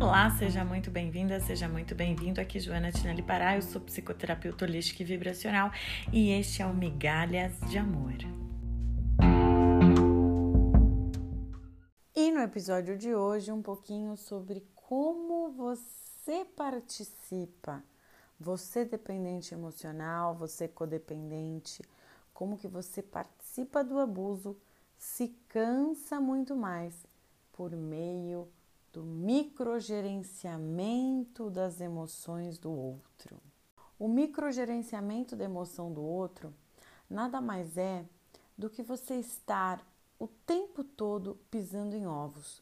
Olá, seja muito bem-vinda, seja muito bem-vindo. Aqui Joana Tinelli Pará, eu sou psicoterapeuta holística e vibracional e este é o Migalhas de Amor. E no episódio de hoje, um pouquinho sobre como você participa, você dependente emocional, você codependente, como que você participa do abuso, se cansa muito mais por meio do microgerenciamento das emoções do outro. O microgerenciamento da emoção do outro nada mais é do que você estar o tempo todo pisando em ovos,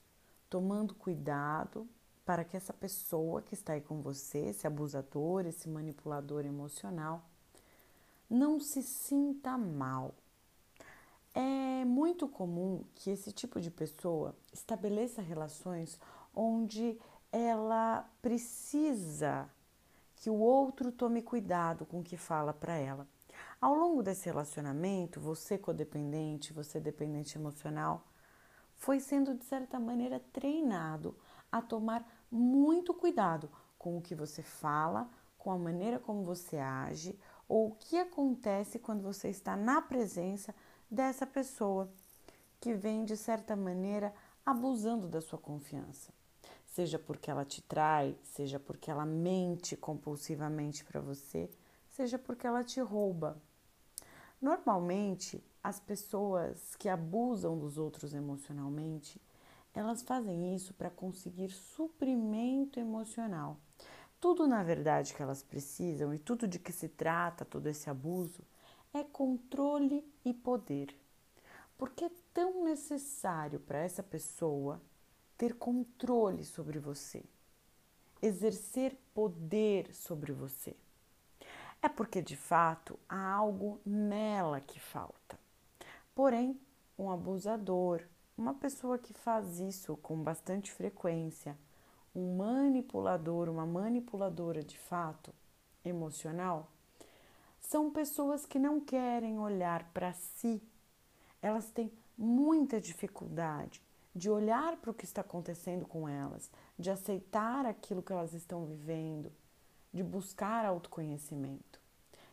tomando cuidado para que essa pessoa que está aí com você, esse abusador, esse manipulador emocional, não se sinta mal. É muito comum que esse tipo de pessoa estabeleça relações onde ela precisa que o outro tome cuidado com o que fala para ela. Ao longo desse relacionamento, você codependente, você dependente emocional, foi sendo de certa maneira treinado a tomar muito cuidado com o que você fala, com a maneira como você age ou o que acontece quando você está na presença dessa pessoa que vem de certa maneira abusando da sua confiança. Seja porque ela te trai, seja porque ela mente compulsivamente para você, seja porque ela te rouba. Normalmente, as pessoas que abusam dos outros emocionalmente, elas fazem isso para conseguir suprimento emocional. Tudo, na verdade, que elas precisam e tudo de que se trata todo esse abuso é controle e poder. Porque é tão necessário para essa pessoa ter controle sobre você, exercer poder sobre você. É porque de fato há algo nela que falta. Porém, um abusador, uma pessoa que faz isso com bastante frequência, um manipulador, uma manipuladora de fato emocional, são pessoas que não querem olhar para si. Elas têm muita dificuldade de olhar para o que está acontecendo com elas, de aceitar aquilo que elas estão vivendo, de buscar autoconhecimento.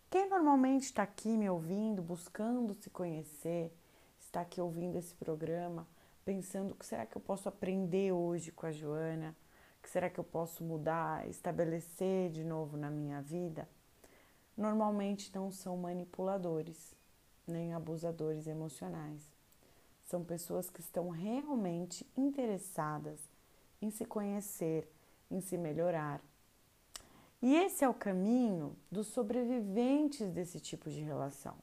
Quem normalmente está aqui me ouvindo, buscando se conhecer, está aqui ouvindo esse programa, pensando o que será que eu posso aprender hoje com a Joana, o que será que eu posso mudar, estabelecer de novo na minha vida? normalmente não são manipuladores nem abusadores emocionais. São pessoas que estão realmente interessadas em se conhecer, em se melhorar. E esse é o caminho dos sobreviventes desse tipo de relação.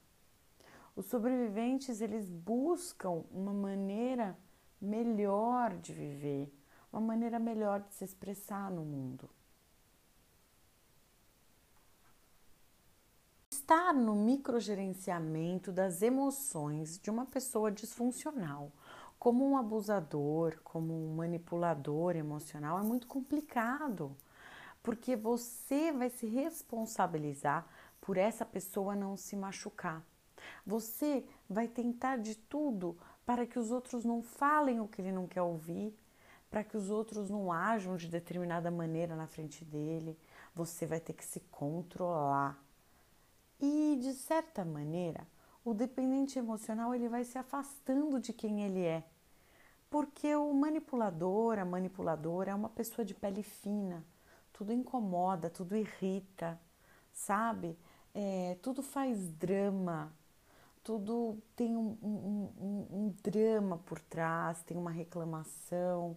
Os sobreviventes, eles buscam uma maneira melhor de viver, uma maneira melhor de se expressar no mundo. Estar no microgerenciamento das emoções de uma pessoa disfuncional, como um abusador, como um manipulador emocional, é muito complicado, porque você vai se responsabilizar por essa pessoa não se machucar. Você vai tentar de tudo para que os outros não falem o que ele não quer ouvir, para que os outros não ajam de determinada maneira na frente dele. Você vai ter que se controlar. E de certa maneira, o dependente emocional ele vai se afastando de quem ele é. Porque o manipulador, a manipuladora é uma pessoa de pele fina, tudo incomoda, tudo irrita, sabe? É, tudo faz drama, tudo tem um, um, um, um, drama por trás, tem uma reclamação.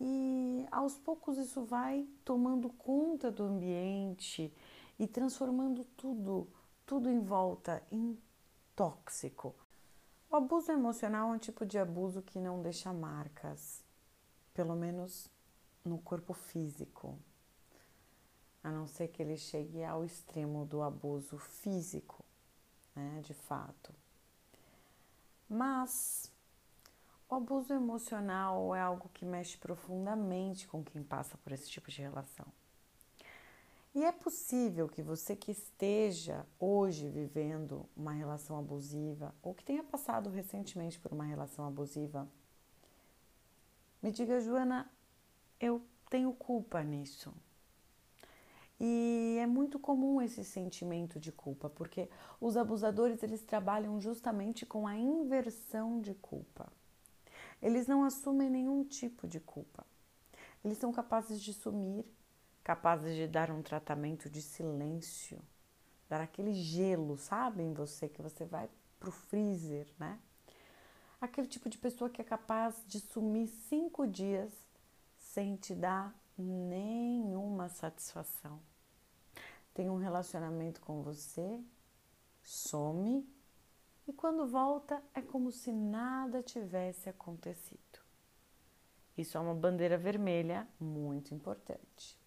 E aos poucos isso vai tomando conta do ambiente e transformando tudo, tudo em volta em tóxico. O abuso emocional é um tipo de abuso que não deixa marcas, pelo menos no corpo físico, a não ser que ele chegue ao extremo do abuso físico, né, de fato. Mas o abuso emocional é algo que mexe profundamente com quem passa por esse tipo de relação. E é possível que você que esteja hoje vivendo uma relação abusiva ou que tenha passado recentemente por uma relação abusiva, me diga, Joana, eu tenho culpa nisso. E é muito comum esse sentimento de culpa, porque os abusadores eles trabalham justamente com a inversão de culpa. Eles não assumem nenhum tipo de culpa. Eles são capazes de sumir, capazes de dar um tratamento de silêncio, dar aquele gelo, sabe, em você que você vai pro freezer, né? Aquele tipo de pessoa que é capaz de sumir cinco dias sem te dar nenhuma satisfação. Tem um relacionamento com você, some e quando volta é como se nada tivesse acontecido. Isso é uma bandeira vermelha muito importante.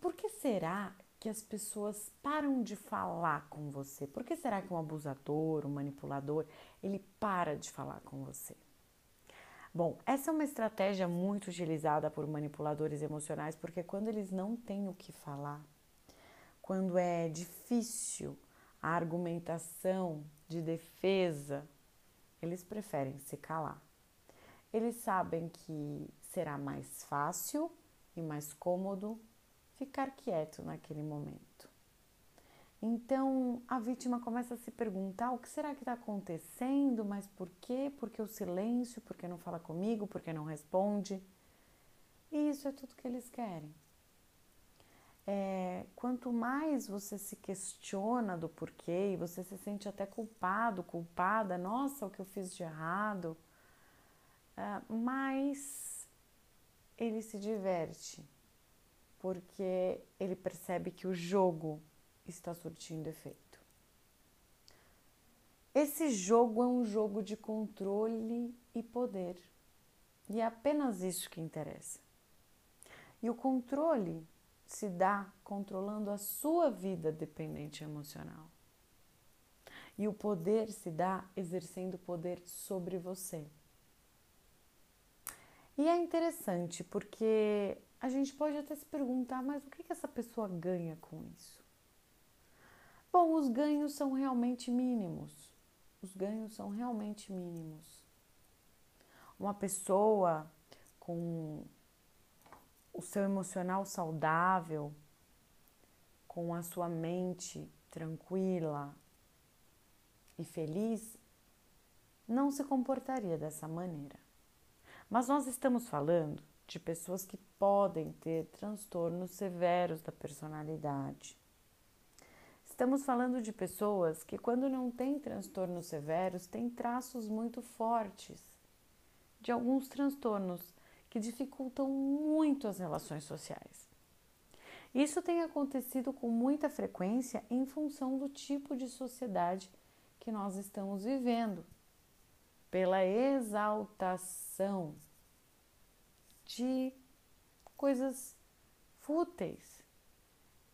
Por que será que as pessoas param de falar com você? Por que será que um abusador, um manipulador, ele para de falar com você? Bom, essa é uma estratégia muito utilizada por manipuladores emocionais, porque quando eles não têm o que falar, quando é difícil a argumentação de defesa, eles preferem se calar. Eles sabem que será mais fácil e mais cômodo ficar quieto naquele momento. Então a vítima começa a se perguntar: o que será que está acontecendo? Mas por quê? Por que o silêncio? Por que não fala comigo? Por que não responde? E isso é tudo que eles querem. É, quanto mais você se questiona do porquê e você se sente até culpado, culpada, nossa, o que eu fiz de errado, é, mais ele se diverte, porque ele percebe que o jogo está surtindo efeito. Esse jogo é um jogo de controle e poder. E é apenas isso que interessa. E o controle se dá controlando a sua vida dependente emocional. E o poder se dá exercendo poder sobre você. E é interessante porque a gente pode até se perguntar, mas o que, que essa pessoa ganha com isso? Bom, os ganhos são realmente mínimos. Os ganhos são realmente mínimos. Uma pessoa com o seu emocional saudável, com a sua mente tranquila e feliz, não se comportaria dessa maneira. Mas nós estamos falando de pessoas que podem ter transtornos severos da personalidade. Estamos falando de pessoas que, quando não têm transtornos severos, têm traços muito fortes de alguns transtornos que dificultam muito as relações sociais. Isso tem acontecido com muita frequência em função do tipo de sociedade que nós estamos vivendo, pela exaltação de coisas fúteis,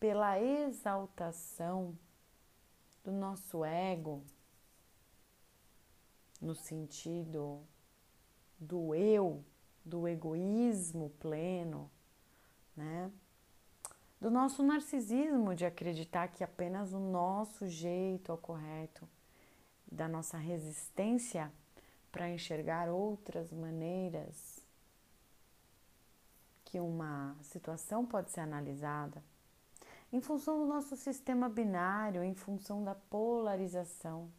pela exaltação do nosso ego, no sentido do eu do egoísmo pleno, né? Do nosso narcisismo de acreditar que apenas o nosso jeito é o correto, da nossa resistência para enxergar outras maneiras que uma situação pode ser analisada, em função do nosso sistema binário, em função da polarização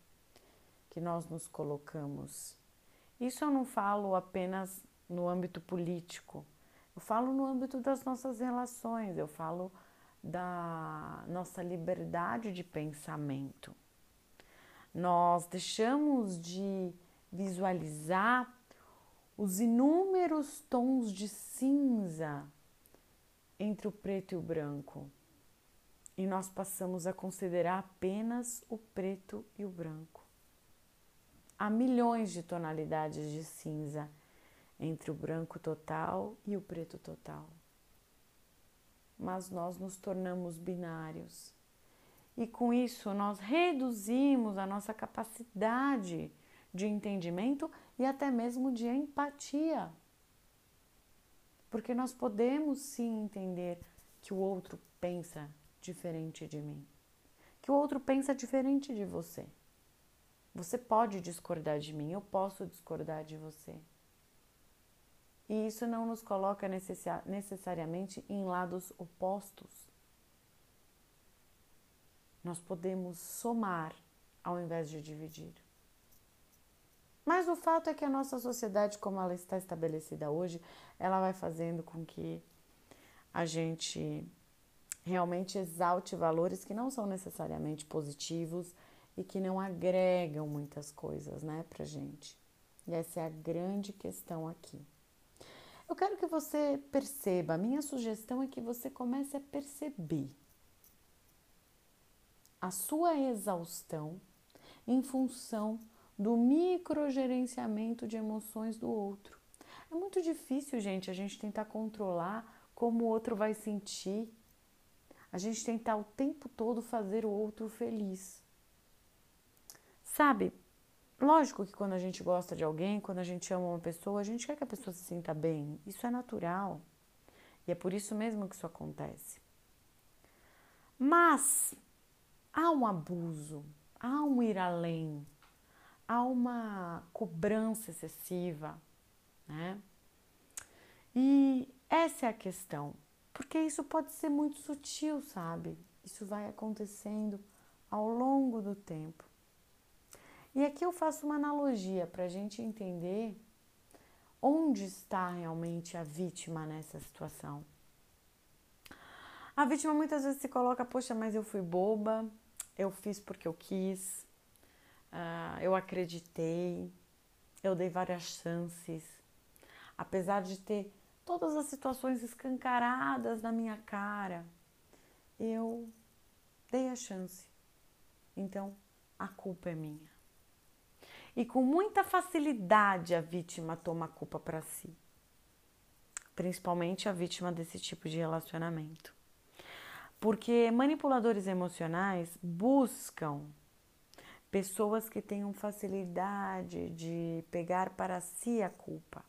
que nós nos colocamos. Isso eu não falo apenas no âmbito político, eu falo no âmbito das nossas relações, eu falo da nossa liberdade de pensamento. Nós deixamos de visualizar os inúmeros tons de cinza entre o preto e o branco. E nós passamos a considerar apenas o preto e o branco. Há milhões de tonalidades de cinza entre o branco total e o preto total. Mas nós nos tornamos binários. E com isso nós reduzimos a nossa capacidade de entendimento e até mesmo de empatia. Porque nós podemos sim entender que o outro pensa diferente de mim, que o outro pensa diferente de você. Você pode discordar de mim, eu posso discordar de você. E isso não nos coloca necessariamente em lados opostos. Nós podemos somar ao invés de dividir. Mas o fato é que a nossa sociedade, como ela está estabelecida hoje, ela vai fazendo com que a gente realmente exalte valores que não são necessariamente positivos e que não agregam muitas coisas, né, pra gente. E essa é a grande questão aqui. Eu quero que você perceba, a minha sugestão é que você comece a perceber a sua exaustão em função do microgerenciamento de emoções do outro. É muito difícil, gente, a gente tentar controlar como o outro vai sentir. A gente tentar o tempo todo fazer o outro feliz. Sabe? Lógico que quando a gente gosta de alguém, quando a gente ama uma pessoa, a gente quer que a pessoa se sinta bem. Isso é natural. E é por isso mesmo que isso acontece. Mas há um abuso, há um ir além, há uma cobrança excessiva, né? E essa é a questão, porque isso pode ser muito sutil, sabe? Isso vai acontecendo ao longo do tempo. E aqui eu faço uma analogia para a gente entender onde está realmente a vítima nessa situação. A vítima muitas vezes se coloca, poxa, mas eu fui boba, eu fiz porque eu quis, uh, eu acreditei, eu dei várias chances, apesar de ter todas as situações escancaradas na minha cara, eu dei a chance. Então, a culpa é minha. E com muita facilidade a vítima toma a culpa para si. Principalmente a vítima desse tipo de relacionamento. Porque manipuladores emocionais buscam pessoas que tenham facilidade de pegar para si a culpa.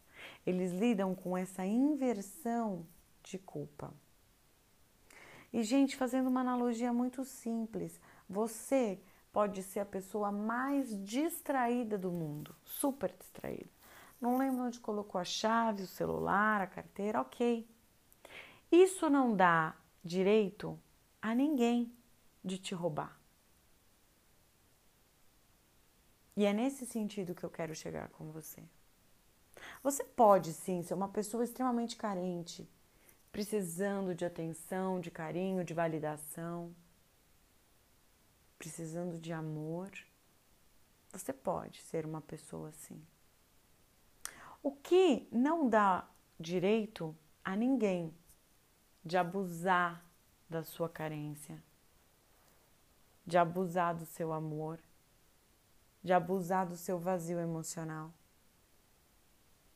Eles lidam com essa inversão de culpa. E, gente, fazendo uma analogia muito simples, você pode ser a pessoa mais distraída do mundo, super distraída. Não lembra onde colocou a chave, o celular, a carteira, ok. Isso não dá direito a ninguém de te roubar. E é nesse sentido que eu quero chegar com você. Você pode sim ser uma pessoa extremamente carente, precisando de atenção, de carinho, de validação precisando de amor, você pode ser uma pessoa assim. O que não dá direito a ninguém de abusar da sua carência, de abusar do seu amor, de abusar do seu vazio emocional.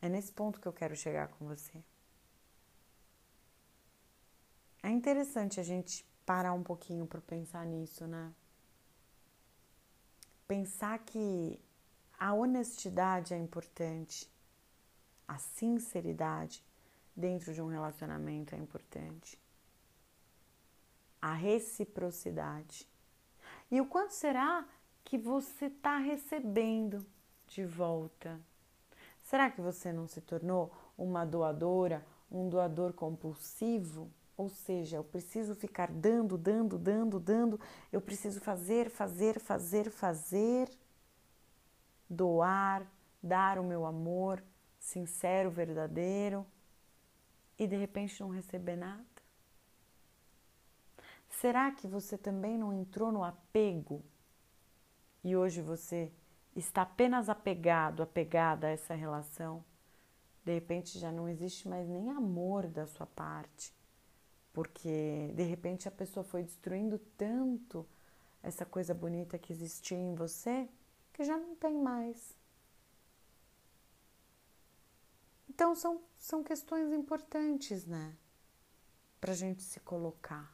É nesse ponto que eu quero chegar com você. É interessante a gente parar um pouquinho para pensar nisso, né? pensar que a honestidade é importante, a sinceridade dentro de um relacionamento é importante, a reciprocidade. E o quanto será que você está recebendo de volta? Será que você não se tornou uma doadora, um doador compulsivo? Ou seja, eu preciso ficar dando, dando, dando, dando, eu preciso fazer, fazer, fazer, fazer, doar, dar o meu amor sincero, verdadeiro e de repente não receber nada? Será que você também não entrou no apego e hoje você está apenas apegado, apegada a essa relação? De repente já não existe mais nem amor da sua parte porque de repente a pessoa foi destruindo tanto essa coisa bonita que existia em você que já não tem mais. Então são, são questões importantes, né? Para gente se colocar.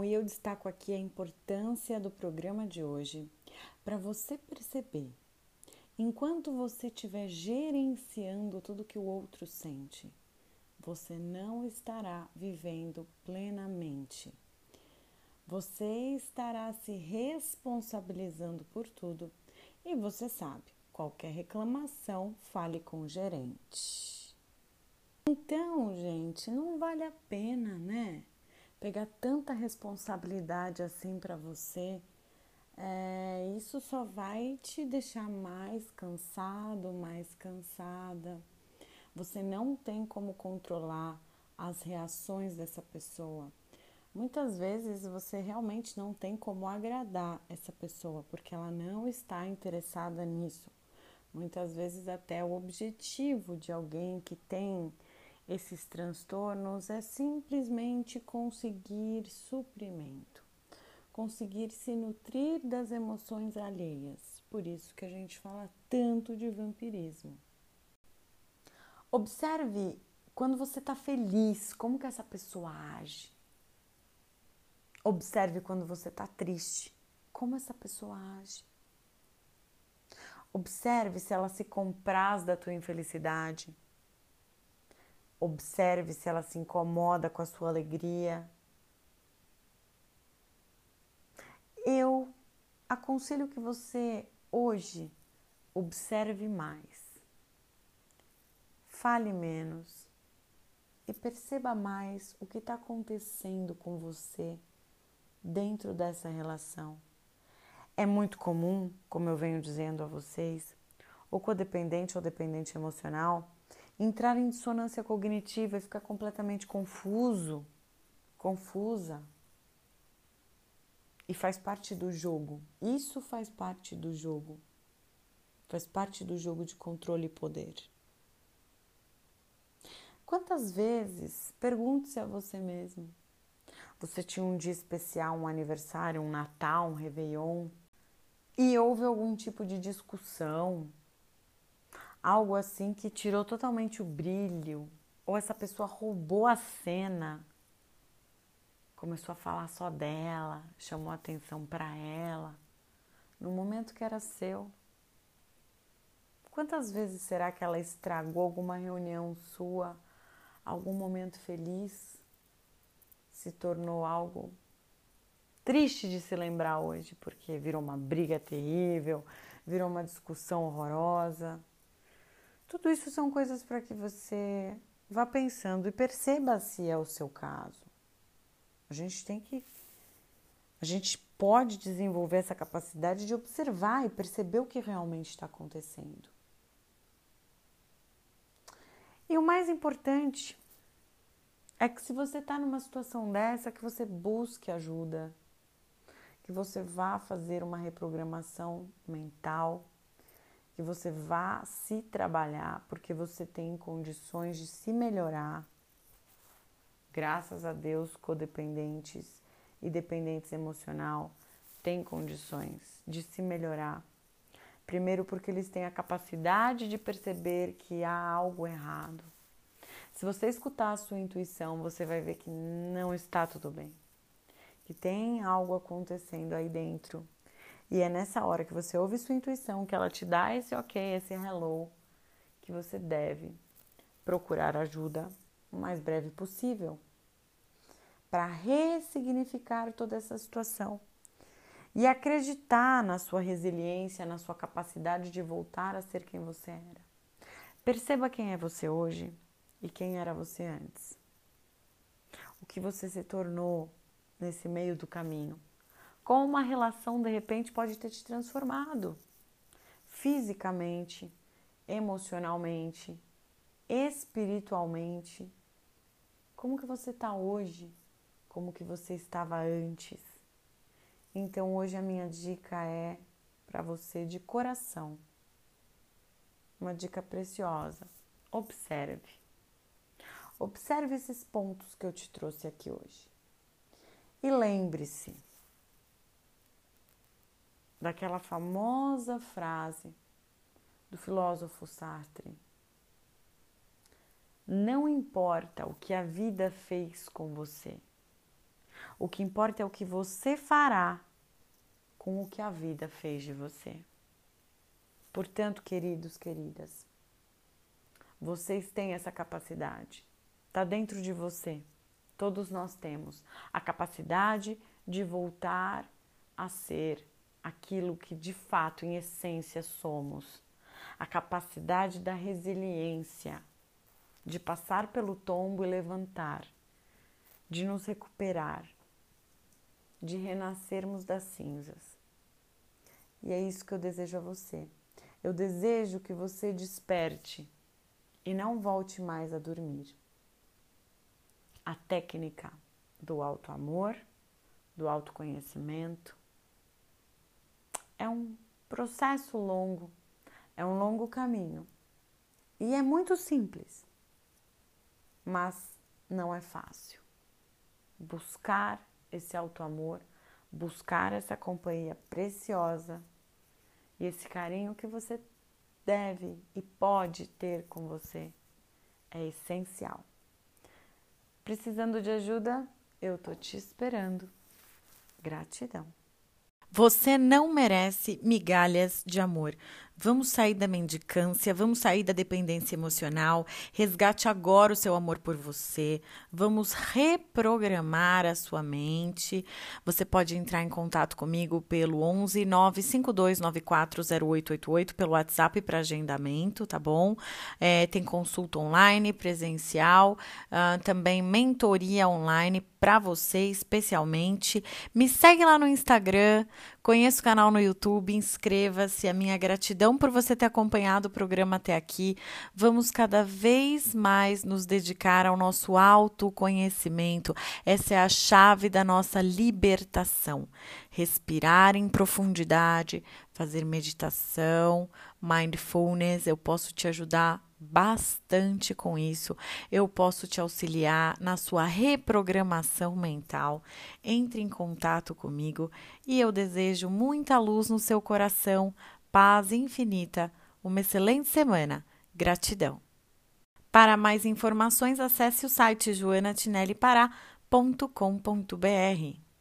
E eu destaco aqui a importância do programa de hoje para você perceber, enquanto você estiver gerenciando tudo que o outro sente, você não estará vivendo plenamente. Você estará se responsabilizando por tudo e você sabe, Qualquer reclamação, fale com o gerente. Então, gente, não vale a pena, né? Pegar tanta responsabilidade assim para você. É, isso só vai te deixar mais cansado, mais cansada. Você não tem como controlar as reações dessa pessoa. Muitas vezes você realmente não tem como agradar essa pessoa porque ela não está interessada nisso. Muitas vezes, até o objetivo de alguém que tem esses transtornos é simplesmente conseguir suprimento, conseguir se nutrir das emoções alheias. Por isso que a gente fala tanto de vampirismo. Observe quando você está feliz, como que essa pessoa age. Observe quando você está triste, como essa pessoa age. Observe se ela se compraz da tua infelicidade. Observe se ela se incomoda com a sua alegria. Eu aconselho que você hoje observe mais, fale menos e perceba mais o que está acontecendo com você dentro dessa relação. É muito comum, como eu venho dizendo a vocês, o codependente ou dependente emocional entrar em dissonância cognitiva e ficar completamente confuso, confusa. E faz parte do jogo. Isso faz parte do jogo. Faz parte do jogo de controle e poder. Quantas vezes, pergunte-se a você mesmo, você tinha um dia especial, um aniversário, um Natal, um Réveillon, e houve algum tipo de discussão, algo assim que tirou totalmente o brilho, ou essa pessoa roubou a cena, começou a falar só dela, chamou atenção para ela, no momento que era seu. Quantas vezes será que ela estragou alguma reunião sua, algum momento feliz, se tornou algo triste de se lembrar hoje, porque virou uma briga terrível, virou uma discussão horrorosa. Tudo isso são coisas para que você vá pensando e perceba se é o seu caso. A gente tem que. A gente pode desenvolver essa capacidade de observar e perceber o que realmente está acontecendo. E o mais importante é que se você está numa situação dessa, que você busque ajuda, que você vá fazer uma reprogramação mental, que você vá se trabalhar, porque você tem condições de se melhorar. Graças a Deus, codependentes e dependentes emocional têm condições de se melhorar. Primeiro, porque eles têm a capacidade de perceber que há algo errado. Se você escutar a sua intuição, você vai ver que não está tudo bem que tem algo acontecendo aí dentro. E é nessa hora que você ouve sua intuição, que ela te dá esse ok, esse hello, que você deve procurar ajuda o mais breve possível para ressignificar toda essa situação e acreditar na sua resiliência, na sua capacidade de voltar a ser quem você era. Perceba quem é você hoje e quem era você antes. O que você se tornou nesse meio do caminho. Como uma relação de repente pode ter te transformado fisicamente, emocionalmente, espiritualmente. Como que você está hoje? Como que você estava antes? Então hoje a minha dica é para você de coração. Uma dica preciosa. Observe. Observe esses pontos que eu te trouxe aqui hoje. E lembre-se daquela famosa frase do filósofo Sartre: Não importa o que a vida fez com você, o que importa é o que você fará com o que a vida fez de você. Portanto, queridos, queridas, vocês têm essa capacidade, está dentro de você. Todos nós temos a capacidade de voltar a ser aquilo que de fato, em essência, somos. a capacidade da resiliência, de passar pelo tombo e levantar, de nos recuperar, de renascermos das cinzas. E é isso que eu desejo a você. Eu desejo que você desperte e não volte mais a dormir. A técnica do alto amor, do autoconhecimento, é um processo longo, é um longo caminho. E é muito simples, mas não é fácil. Buscar esse alto amor, buscar essa companhia preciosa e esse carinho que você deve e pode ter com você é essencial. Precisando de ajuda? Eu tô te esperando. Gratidão. Você não merece migalhas de amor. Vamos sair da mendicância, vamos sair da dependência emocional. Resgate agora o seu amor por você. Vamos reprogramar a sua mente. Você pode entrar em contato comigo pelo 11 952940888 pelo WhatsApp para agendamento, tá bom? É, tem consulta online, presencial, uh, também mentoria online para você especialmente. Me segue lá no Instagram, conheça o canal no YouTube, inscreva-se. A minha gratidão por você ter acompanhado o programa até aqui. Vamos cada vez mais nos dedicar ao nosso autoconhecimento. Essa é a chave da nossa libertação. Respirar em profundidade, fazer meditação, mindfulness. Eu posso te ajudar bastante com isso. Eu posso te auxiliar na sua reprogramação mental. Entre em contato comigo e eu desejo muita luz no seu coração paz infinita, uma excelente semana. Gratidão. Para mais informações, acesse o site joanatinellipará.com.br.